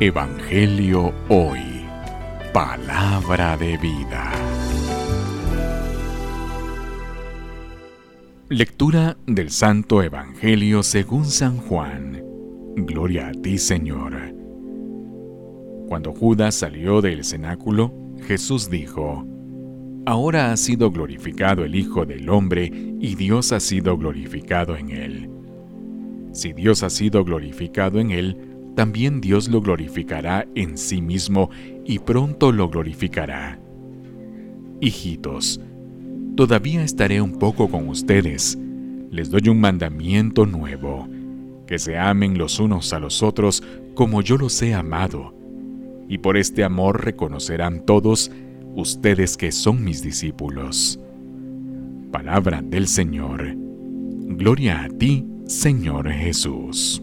Evangelio Hoy. Palabra de vida. Lectura del Santo Evangelio según San Juan. Gloria a ti, Señor. Cuando Judas salió del cenáculo, Jesús dijo, Ahora ha sido glorificado el Hijo del Hombre y Dios ha sido glorificado en él. Si Dios ha sido glorificado en él, también Dios lo glorificará en sí mismo y pronto lo glorificará. Hijitos, todavía estaré un poco con ustedes. Les doy un mandamiento nuevo, que se amen los unos a los otros como yo los he amado. Y por este amor reconocerán todos ustedes que son mis discípulos. Palabra del Señor. Gloria a ti, Señor Jesús.